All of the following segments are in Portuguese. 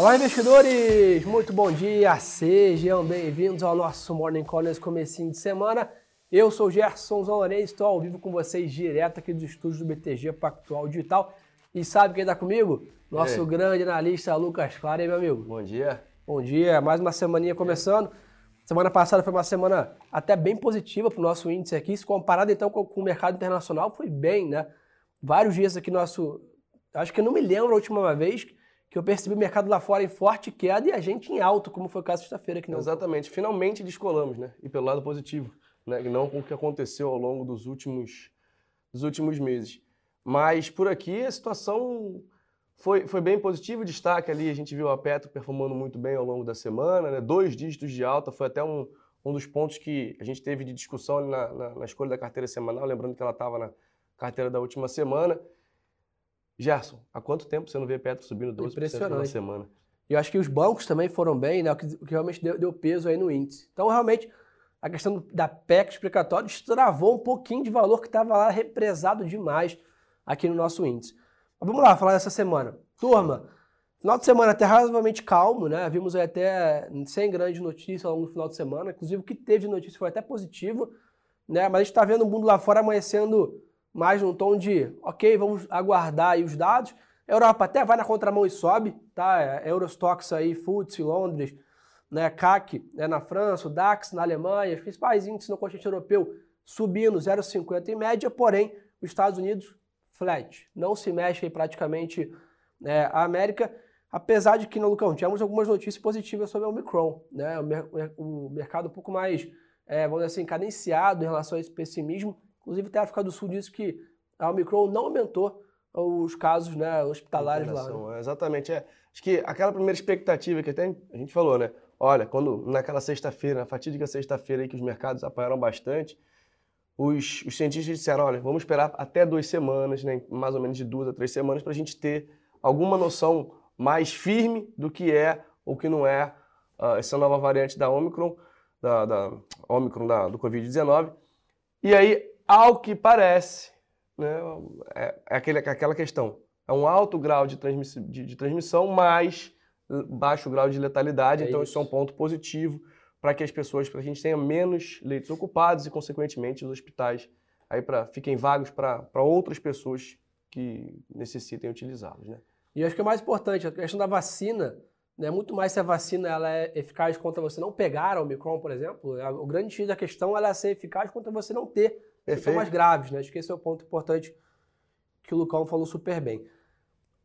Olá, investidores! Muito bom dia! Sejam bem-vindos ao nosso Morning Call nesse comecinho de semana. Eu sou Gerson Zalonei, estou ao vivo com vocês direto aqui dos estúdios do BTG Pactual Digital. E sabe quem está comigo? Nosso grande analista Lucas Clara, meu amigo? Bom dia. Bom dia, mais uma semaninha começando. Semana passada foi uma semana até bem positiva para o nosso índice aqui. Se comparado então com, com o mercado internacional, foi bem, né? Vários dias aqui nosso. Acho que eu não me lembro a última vez que eu percebi o mercado lá fora em forte queda e a gente em alto, como foi o caso sexta-feira não. Exatamente. Finalmente descolamos, né? E pelo lado positivo, né? Não com o que aconteceu ao longo dos últimos, dos últimos meses. Mas por aqui a situação foi, foi bem positiva. Destaque ali, a gente viu a Petro performando muito bem ao longo da semana, né? Dois dígitos de alta, foi até um, um dos pontos que a gente teve de discussão na, na, na escolha da carteira semanal, lembrando que ela estava na carteira da última semana. Gerson, há quanto tempo você não vê Petro subindo 12% na semana? E eu acho que os bancos também foram bem, né? O que, o que realmente deu, deu, peso aí no índice. Então, realmente, a questão da PEC explicatória destravou um pouquinho de valor que estava lá represado demais aqui no nosso índice. Mas vamos lá, falar dessa semana. Turma, final de semana até razoavelmente calmo, né? Vimos aí até sem grandes notícias ao longo do final de semana. Inclusive, o que teve de notícia foi até positivo, né? Mas a gente está vendo o mundo lá fora amanhecendo mais num tom de, ok, vamos aguardar aí os dados. A Europa até vai na contramão e sobe, tá? É, Eurostox aí, FTSE, Londres, né, CAC né, na França, o DAX na Alemanha, os principais índices no continente europeu subindo 0,50 em média, porém os Estados Unidos flat, não se mexe aí praticamente né, a América, apesar de que, no Lucão, tínhamos algumas notícias positivas sobre o Omicron, né, o, mer o mercado um pouco mais, é, vamos dizer assim, cadenciado em relação a esse pessimismo, Inclusive, até a África do Sul disse que a Omicron não aumentou os casos né, hospitalares lá. Né? É, exatamente. É. Acho que aquela primeira expectativa que até a gente falou, né? Olha, quando naquela sexta-feira, na fatídica sexta-feira aí que os mercados apoiaram bastante, os, os, cientistas disseram, olha, vamos esperar até duas semanas, né, mais ou menos de duas a três semanas, para a gente ter alguma noção mais firme do que é ou que não é uh, essa nova variante da Omicron, da, da Omicron da, do Covid-19. E aí ao que parece, né, é, é aquele, aquela questão. É um alto grau de, transmiss, de, de transmissão, mas baixo grau de letalidade. É então, isso. isso é um ponto positivo para que as pessoas, para que a gente tenha menos leitos ocupados e, consequentemente, os hospitais aí para fiquem vagos para outras pessoas que necessitem utilizá-los. Né? E acho que é mais importante, a questão da vacina, né, muito mais se a vacina ela é eficaz contra você não pegar a Omicron, por exemplo. O grande X da questão ela é ser eficaz contra você não ter Perfeito. mais graves, né? Acho que esse é o ponto importante que o Lucão falou super bem.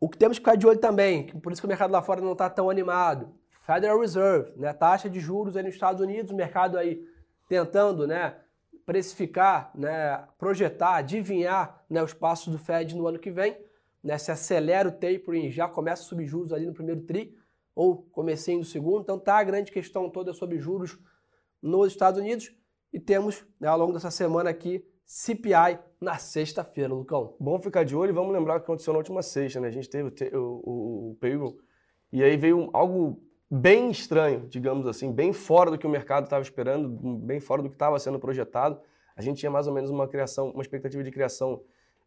O que temos que ficar de olho também, por isso que o mercado lá fora não está tão animado, Federal Reserve, né? Taxa de juros aí nos Estados Unidos, o mercado aí tentando, né? Precificar, né? Projetar, adivinhar, né? Os passos do Fed no ano que vem, né? Se acelera o tapering, já começa a subir juros ali no primeiro tri ou comecinho do segundo. Então tá a grande questão toda sobre juros nos Estados Unidos e temos né, ao longo dessa semana aqui CPI na sexta-feira, Lucão. Bom ficar de olho e vamos lembrar o que aconteceu na última sexta, né? A gente teve o, o, o payroll e aí veio algo bem estranho, digamos assim, bem fora do que o mercado estava esperando, bem fora do que estava sendo projetado. A gente tinha mais ou menos uma criação, uma expectativa de criação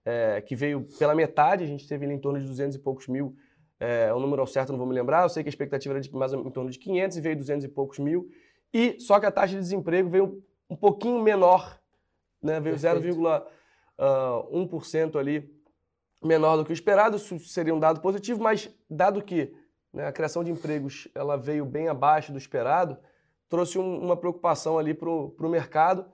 é, que veio pela metade, a gente teve em torno de 200 e poucos mil, é, o número ao certo não vou me lembrar, eu sei que a expectativa era de mais em torno de 500 e veio 200 e poucos mil, e só que a taxa de desemprego veio um pouquinho menor né? Veio 0,1% uh, ali menor do que o esperado, isso seria um dado positivo, mas dado que né, a criação de empregos ela veio bem abaixo do esperado, trouxe um, uma preocupação ali para o mercado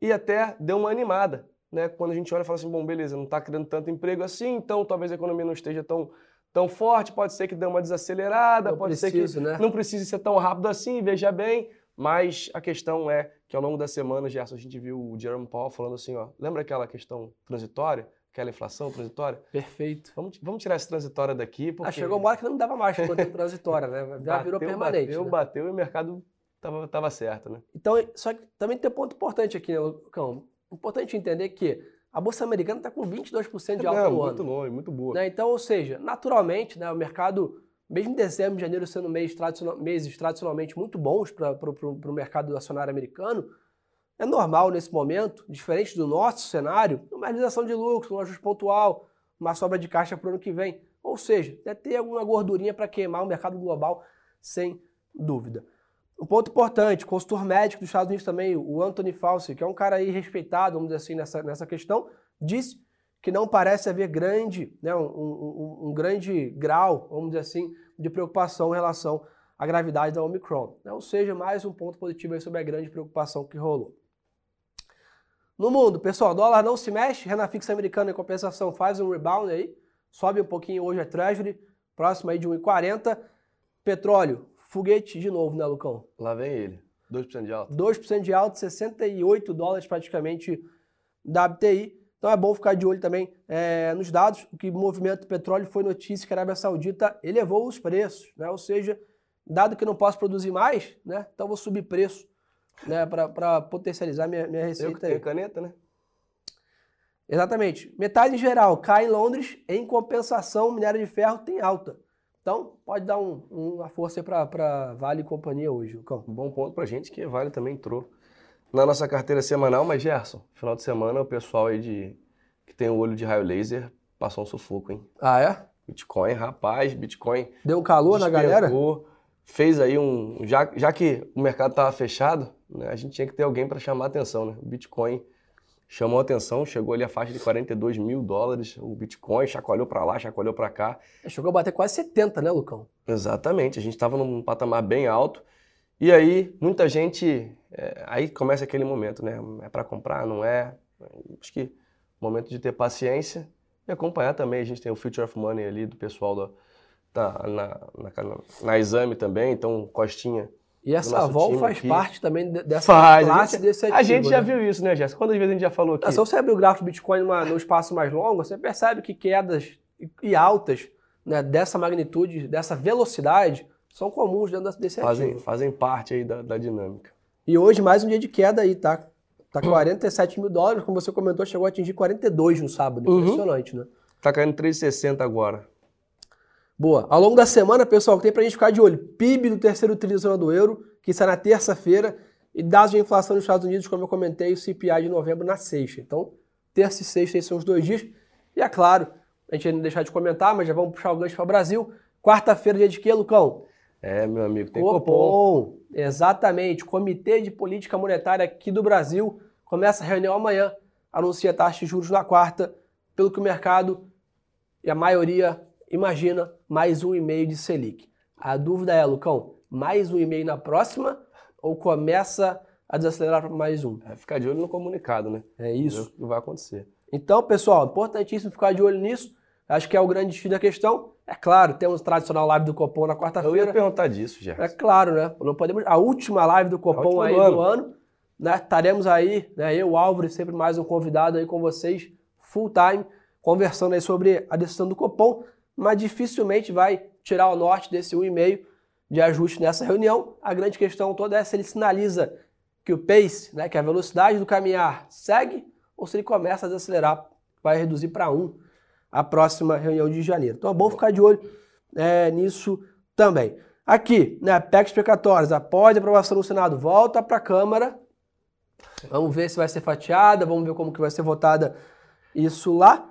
e até deu uma animada. Né? Quando a gente olha e fala assim, bom, beleza, não está criando tanto emprego assim, então talvez a economia não esteja tão, tão forte, pode ser que dê uma desacelerada, não pode preciso, ser que né? não precise ser tão rápido assim, veja bem, mas a questão é que ao longo da semana, Gerson, a gente viu o Jerome Powell falando assim, ó, lembra aquela questão transitória? Aquela inflação transitória? Perfeito. Vamos, vamos tirar essa transitória daqui. Porque... Ah, chegou uma hora que não dava mais para transitória, né? Já bateu, virou permanente. Bateu, né? bateu e o mercado tava, tava certo, né? Então, só que também tem um ponto importante aqui, né, Lucão? Importante entender que a Bolsa Americana está com 22% de alta não, no muito ano. Muito longe, muito boa. Né? Então, ou seja, naturalmente, né, o mercado mesmo dezembro e janeiro sendo mês tradicional, meses tradicionalmente muito bons para o mercado acionário americano, é normal nesse momento, diferente do nosso cenário, uma realização de lucro, um ajuste pontual, uma sobra de caixa para o ano que vem. Ou seja, deve ter alguma gordurinha para queimar o mercado global, sem dúvida. Um ponto importante, consultor médico dos Estados Unidos também, o Anthony Fauci, que é um cara aí respeitado, vamos dizer assim, nessa, nessa questão, disse que não parece haver grande, né, um, um, um grande grau, vamos dizer assim, de preocupação em relação à gravidade da Omicron. Né? Ou seja, mais um ponto positivo sobre a grande preocupação que rolou. No mundo, pessoal, dólar não se mexe, renda fixa americana em compensação faz um rebound aí, sobe um pouquinho hoje a Treasury, próximo aí de 1,40. Petróleo, foguete de novo, né, Lucão? Lá vem ele. 2% de alta. 2% de alta, 68 dólares praticamente da WTI. Então é bom ficar de olho também é, nos dados. O que movimento do petróleo foi notícia que a Arábia Saudita elevou os preços, né? Ou seja, dado que não posso produzir mais, né? Então vou subir preço, né? Para potencializar minha, minha receita. Eu que tenho caneta, né? Exatamente. Metade em geral cai em Londres, em compensação, o minério de ferro tem alta. Então, pode dar um, uma força para Vale e companhia hoje, Lucão. Um bom ponto para gente que Vale também entrou na nossa carteira semanal, mas Gerson, final de semana o pessoal aí de que tem o olho de raio laser passou um sufoco, hein? Ah, é? Bitcoin, rapaz, Bitcoin. Deu um calor na galera? Fez aí um. Já, já que o mercado estava fechado, né, a gente tinha que ter alguém para chamar a atenção, né? O Bitcoin chamou a atenção, chegou ali a faixa de 42 mil dólares, o Bitcoin chacoalhou para lá, chacoalhou para cá. Chegou a bater quase 70, né, Lucão? Exatamente, a gente estava num patamar bem alto. E aí, muita gente. É, aí começa aquele momento, né? É para comprar, não é? Acho que momento de ter paciência e acompanhar também. A gente tem o Future of Money ali do pessoal da, tá na, na, na, exame também, então Costinha e essa Vol faz aqui. parte também dessa faz, classe gente, desse ativo. A gente já né? viu isso, né, Jéssica? Quantas vezes a gente já falou aqui? Se você abrir o gráfico do Bitcoin numa, num espaço mais longo, você percebe que quedas e altas né, dessa magnitude, dessa velocidade, são comuns dentro desse fazem, ativo. Fazem parte aí da, da dinâmica. E hoje mais um dia de queda aí, tá? Tá 47 mil dólares, como você comentou, chegou a atingir 42 no sábado. Uhum. Impressionante, né? Tá caindo 3,60 agora. Boa. Ao longo da semana, pessoal, tem pra gente ficar de olho. PIB do terceiro trimestre do euro, que está na terça-feira, e dados de inflação nos Estados Unidos, como eu comentei, o CPI de novembro na sexta. Então, terça e sexta esses são os dois dias. E é claro, a gente não deixar de comentar, mas já vamos puxar o gancho para o Brasil. Quarta-feira, dia de quê, Lucão? É, meu amigo, tem Copom. Copom. Exatamente. Comitê de Política Monetária aqui do Brasil começa a reunião amanhã, anuncia taxa de juros na quarta, pelo que o mercado e a maioria imagina mais um e meio de Selic. A dúvida é, Lucão, mais um e meio na próxima ou começa a desacelerar para mais um? É ficar de olho no comunicado, né? É isso. O que vai acontecer. Então, pessoal, importantíssimo ficar de olho nisso. Acho que é o grande destino da questão. É claro, temos tradicional live do Copom na quarta-feira. Eu ia perguntar disso, já. É claro, né? Não podemos. A última live do Copom aí do ano. Do ano né? Estaremos aí, né? Eu, Álvaro, e sempre mais um convidado aí com vocês, full time, conversando aí sobre a decisão do Copom mas dificilmente vai tirar o norte desse 1,5 de ajuste nessa reunião. A grande questão toda é se ele sinaliza que o pace, né, que a velocidade do caminhar segue, ou se ele começa a desacelerar, vai reduzir para 1 a próxima reunião de janeiro. Então é bom ficar de olho é, nisso também. Aqui, né, PEC explicatórias, após a aprovação no Senado, volta para a Câmara. Vamos ver se vai ser fatiada, vamos ver como que vai ser votada isso lá.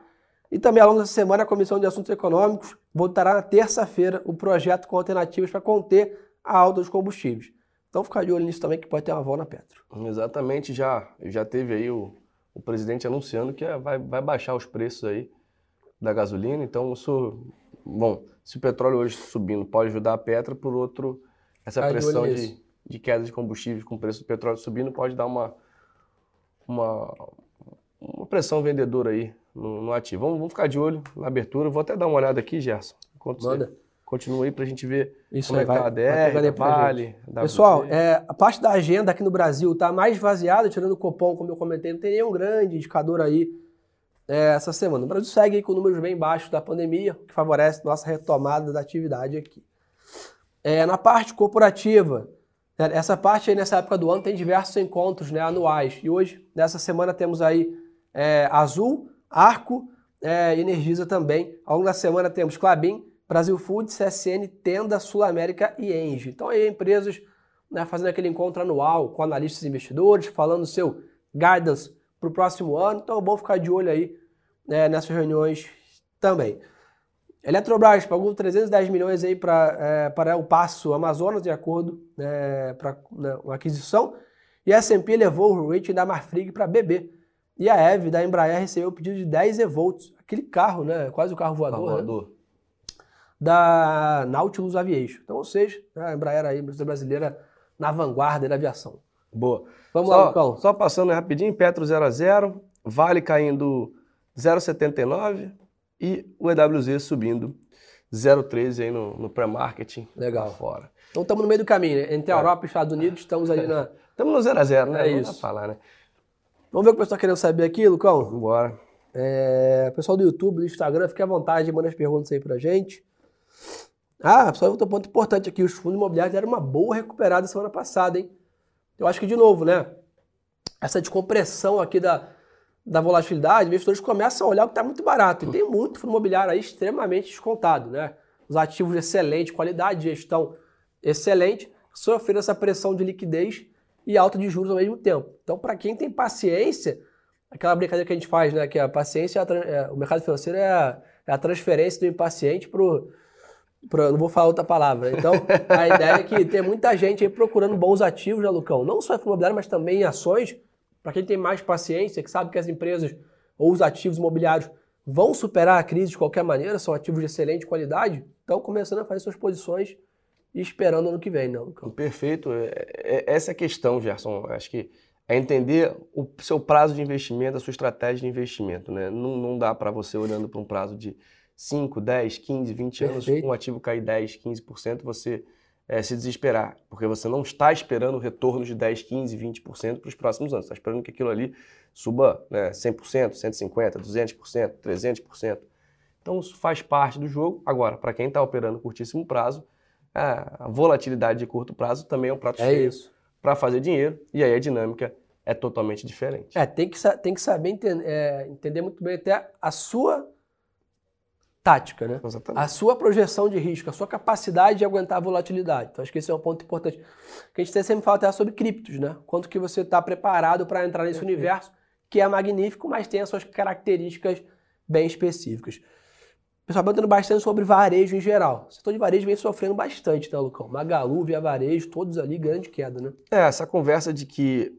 E também ao longo dessa semana a Comissão de Assuntos Econômicos votará na terça-feira o projeto com alternativas para conter a alta dos combustíveis. Então ficar de olho nisso também que pode ter uma volta na Petro. Exatamente, já, já teve aí o, o presidente anunciando que vai, vai baixar os preços aí da gasolina, então isso, bom, se o petróleo hoje subindo pode ajudar a Petra, por outro, essa pressão de, de queda de combustíveis com o preço do petróleo subindo pode dar uma, uma, uma pressão vendedora aí no, no ativo. Vamos, vamos, ficar de olho na abertura. Vou até dar uma olhada aqui, Gerson. Enquanto Manda. Você continua aí para a gente ver Isso como aí, é que tá a DR, Vale, Pessoal, é, a parte da agenda aqui no Brasil está mais esvaziada, tirando o Copom, como eu comentei, não tem nenhum grande indicador aí é, essa semana. O Brasil segue com números bem baixos da pandemia, o que favorece nossa retomada da atividade aqui. É, na parte corporativa, né, essa parte aí nessa época do ano tem diversos encontros né, anuais. E hoje, nessa semana, temos aí é, Azul, Arco é, Energisa também. Ao longo da semana temos Clabin, Brasil Food, CSN, Tenda, Sul América e Engie. Então aí empresas né, fazendo aquele encontro anual com analistas e investidores, falando seu guidance para o próximo ano. Então é bom ficar de olho aí né, nessas reuniões também. Eletrobras pagou 310 milhões aí pra, é, para o Passo Amazonas, de acordo né, para né, uma aquisição. E a S&P levou o rating da Marfrig para BB. E a EV da Embraer recebeu o pedido de 10 evolts, aquele carro, né, quase o carro voador, Carro né, voador. da Nautilus Aviation. Então, ou seja, a Embraer aí, a brasileira na vanguarda da aviação. Boa. Vamos só, lá, Lucão. Só passando rapidinho, Petro 0 a 0 Vale caindo 0,79 e o EWZ subindo 0,13 aí no, no pré-marketing. Legal. Fora. Então estamos no meio do caminho, né? Entre a É. Europa e Estados Unidos, estamos ali na... Estamos no 0 a 0 né? É Não isso. pra falar, né? Vamos ver o que o pessoal está querendo saber aqui, Lucão? Vambora. É, pessoal do YouTube, do Instagram, fique à vontade, manda as perguntas aí pra gente. Ah, pessoal, outro ponto importante aqui, os fundos imobiliários deram uma boa recuperada semana passada, hein? Eu acho que, de novo, né? Essa descompressão aqui da, da volatilidade, investidores começam a olhar o que está muito barato. E tem muito fundo imobiliário aí extremamente descontado, né? Os ativos de excelente qualidade, gestão excelente, sofrendo essa pressão de liquidez e alta de juros ao mesmo tempo. Então, para quem tem paciência, aquela brincadeira que a gente faz, né? Que a paciência, é a é- o mercado financeiro é a, é a transferência do impaciente pro, pro- Não vou falar outra palavra. Então, a ideia é que tem muita gente aí procurando bons ativos, né, Lucão? Não só em imobiliário, mas também em ações. Para quem tem mais paciência, que sabe que as empresas ou os ativos imobiliários vão superar a crise de qualquer maneira, são ativos de excelente qualidade, estão começando a fazer suas posições e esperando ano que vem, né, Lucão? Perfeito. É- é- Essa é a questão, Gerson. Acho que é entender o seu prazo de investimento, a sua estratégia de investimento. Né? Não, não dá para você, olhando para um prazo de 5, 10, 15, 20 anos, Perfeito. um ativo cair 10, 15%, você eh, se desesperar. Porque você não está esperando retornos de 10, 15, 20% para os próximos anos. Você está esperando que aquilo ali suba né, 100%, 150%, 200%, 300%. Então isso faz parte do jogo. Agora, para quem está operando curtíssimo prazo, a volatilidade de curto prazo também é um prato É cheio para fazer dinheiro e aí a dinâmica é totalmente diferente. É, tem que, tem que saber enten- é, entender muito bem até a sua tática, né? Exatamente. A sua projeção de risco, a sua capacidade de aguentar a volatilidade. Então, acho que esse é um ponto importante. Que a gente sempre fala até sobre criptos, né? Quanto que você está preparado para entrar nesse Perfeito. universo, que é magnífico, mas tem as suas características bem específicas. Pessoal, perguntando bastante sobre varejo em geral. O setor de varejo vem sofrendo bastante, né, Lucão? Magalu, Via Varejo, todos ali, grande queda, né? É, essa conversa de que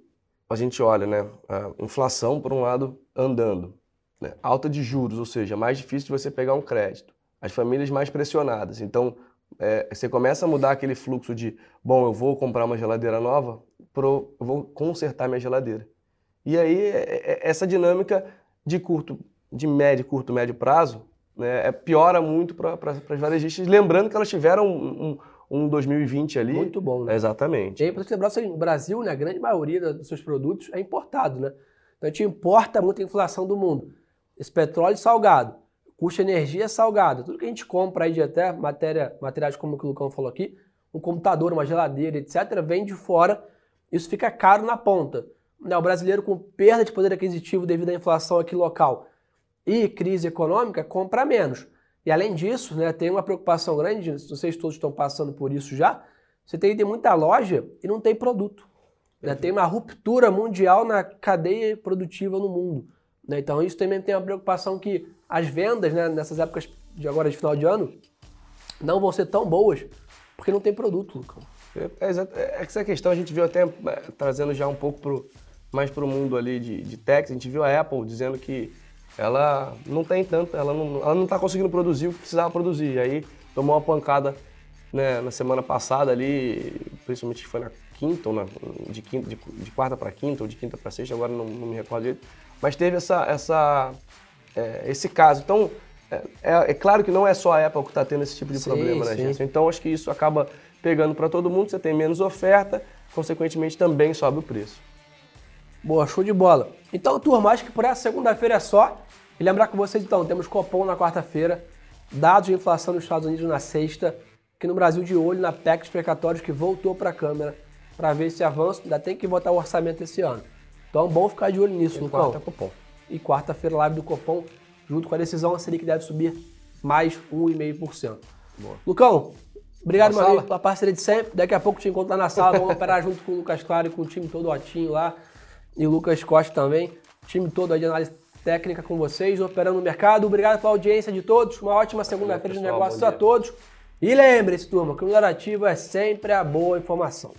a gente olha, né, a inflação, por um lado, andando, né, alta de juros, ou seja, mais difícil de você pegar um crédito, as famílias mais pressionadas. Então, é, você começa a mudar aquele fluxo de, bom, eu vou comprar uma geladeira nova, pro, eu vou consertar minha geladeira. E aí, é- é- essa dinâmica de curto, de médio, curto, médio prazo, né, é, piora muito para as varejistas, lembrando que elas tiveram um, um, um 2020 ali. Muito bom, né? Exatamente. E aí, para você lembrar, o seguinte, o Brasil, né, a grande maioria dos seus produtos é importado, né? Então a gente importa muita inflação do mundo. Esse petróleo salgado, custo de energia salgado, tudo que a gente compra aí de até matéria, materiais como o que o Lucão falou aqui, um computador, uma geladeira, etc., vem de fora, isso fica caro na ponta. Né, O brasileiro com perda de poder aquisitivo devido à inflação aqui local e crise econômica compra menos. E além disso, né, tem uma preocupação grande, vocês todos estão passando por isso já, você tem, tem muita loja e não tem produto. né? Tem uma ruptura mundial na cadeia produtiva no mundo. Né? Então isso também tem uma preocupação que as vendas né, nessas épocas de agora de final de ano não vão ser tão boas porque não tem produto, Lucão. É, é, exato. É, essa questão a gente viu até é, trazendo já um pouco pro, mais para o mundo ali de, de tech, a gente viu a Apple dizendo que ela não tem tanto, ela não ela não está conseguindo produzir o que precisava produzir. E aí tomou uma pancada né, na semana passada ali, principalmente foi na quinta, ou na, de, quinta de, de quarta para quinta, ou de quinta para sexta, agora não, não me recordo direito. Mas teve essa, essa, é, esse caso. Então, é, é- é claro que não é só a Apple que está tendo esse tipo de Sim, problema, né. Gerson? Então, acho que isso acaba pegando para todo mundo, você tem menos oferta, consequentemente também sobe o preço. Boa, show de bola. Então, turma, acho que por essa segunda-feira é só. E lembrar com vocês, então, temos Copom na quarta-feira, dados de inflação nos Estados Unidos na sexta, aqui no Brasil de olho na PEC dos precatórios que voltou para a Câmara para ver esse avanço. Ainda tem que votar o orçamento esse ano. Então, é bom ficar de olho nisso, Lucão. Quarta, Copom. E quarta-feira, live do Copom, junto com a decisão, a Selic deve subir mais 1,5%. Boa. Lucão, obrigado, meu amigo, pela parceria de sempre. Daqui a pouco te encontro lá na sala. Vamos operar junto com o Lucas Claro e com o time todo Otinho lá. E o Lucas Costa também. O time todo aí de análise técnica com vocês, operando no mercado. Obrigado pela audiência de todos. Uma ótima segunda-feira de negócios a todos. E lembre-se, turma, que o melhor ativo é sempre a boa informação.